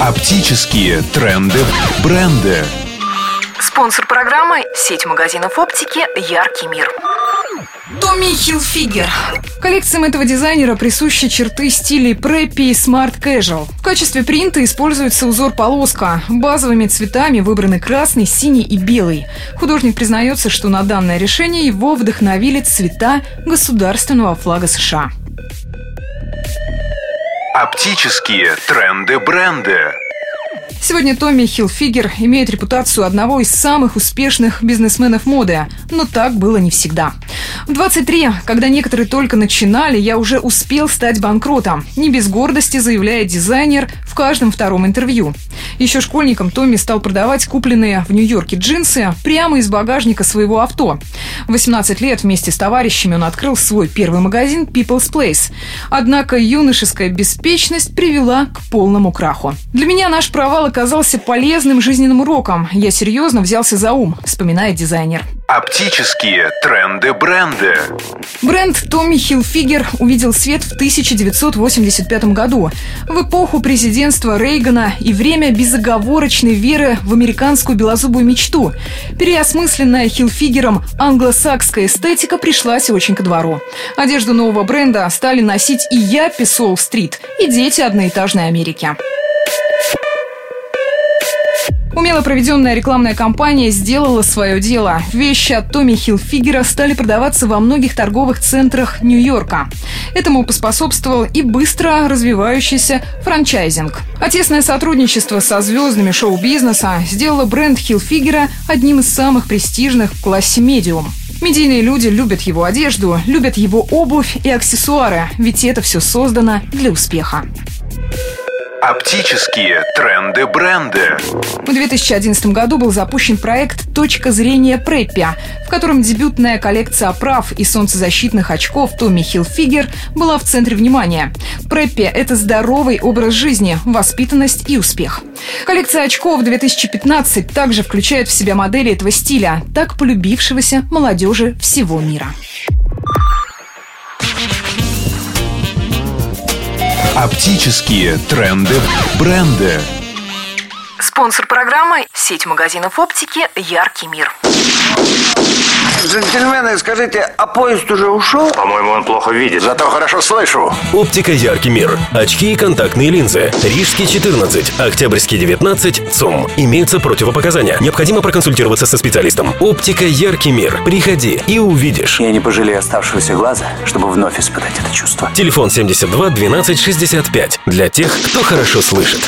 Оптические тренды, бренды. Спонсор программы – сеть магазинов оптики «Яркий мир». Tommy Hilfiger. Коллекциям этого дизайнера присущи черты стилей преппи и smart casual. В качестве принта используется узор полоска. Базовыми цветами выбраны красный, синий и белый. Художник признается, что на данное решение его вдохновили цвета государственного флага США. Оптические тренды, бренды. Сегодня Томми Хилфигер имеет репутацию одного из самых успешных бизнесменов моды, но так было не всегда. В 23, когда некоторые только начинали, я уже успел стать банкротом. Не без гордости заявляет дизайнер в каждом втором интервью. Еще школьником Томми стал продавать купленные в Нью-Йорке джинсы прямо из багажника своего авто. В 18 лет вместе с товарищами он открыл свой первый магазин People's Place. Однако юношеская беспечность привела к полному краху. Для меня наш провал оказался полезным жизненным уроком. Я серьезно взялся за ум, вспоминает дизайнер. Оптические тренды, бренды. Бренд Томми Хилфигер увидел свет в 1985 году, в эпоху президентства Рейгана и время безоговорочной веры в американскую белозубую мечту. Переосмысленная Хилфигером англосакская эстетика пришлась очень ко двору. Одежду нового бренда стали носить и Яппи Солл-стрит, и дети одноэтажной Америки. Умело проведенная рекламная кампания сделала свое дело. Вещи от Томми Хилфигера стали продаваться во многих торговых центрах Нью-Йорка. Этому поспособствовал и быстро развивающийся франчайзинг. А тесное сотрудничество со звездами шоу-бизнеса сделало бренд Хилфигера одним из самых престижных в классе медиум. Медийные люди любят его одежду, любят его обувь и аксессуары, ведь это все создано для успеха. Оптические тренды, бренды. В 2011 году был запущен проект «Точка зрения Преппи», в котором дебютная коллекция оправ и солнцезащитных очков Томми Хилфигер была в центре внимания. Преппи – это здоровый образ жизни, воспитанность и успех. Коллекция очков 2015 также включает в себя модели этого стиля, так полюбившегося молодежи всего мира. Оптические тренды, бренды. Спонсор программы – сеть магазинов оптики «Яркий мир». Джентльмены, скажите, а поезд уже ушел? По-моему, он плохо видит. Зато хорошо слышу. Оптика «Яркий мир». Очки и контактные линзы. Рижский 14, Октябрьский 19, ЦУМ. Имеются противопоказания. Необходимо проконсультироваться со специалистом. Оптика «Яркий мир». Приходи и увидишь. Я не пожалею оставшегося глаза, чтобы вновь испытать это чувство. Телефон 72 12 65. Для тех, кто хорошо слышит.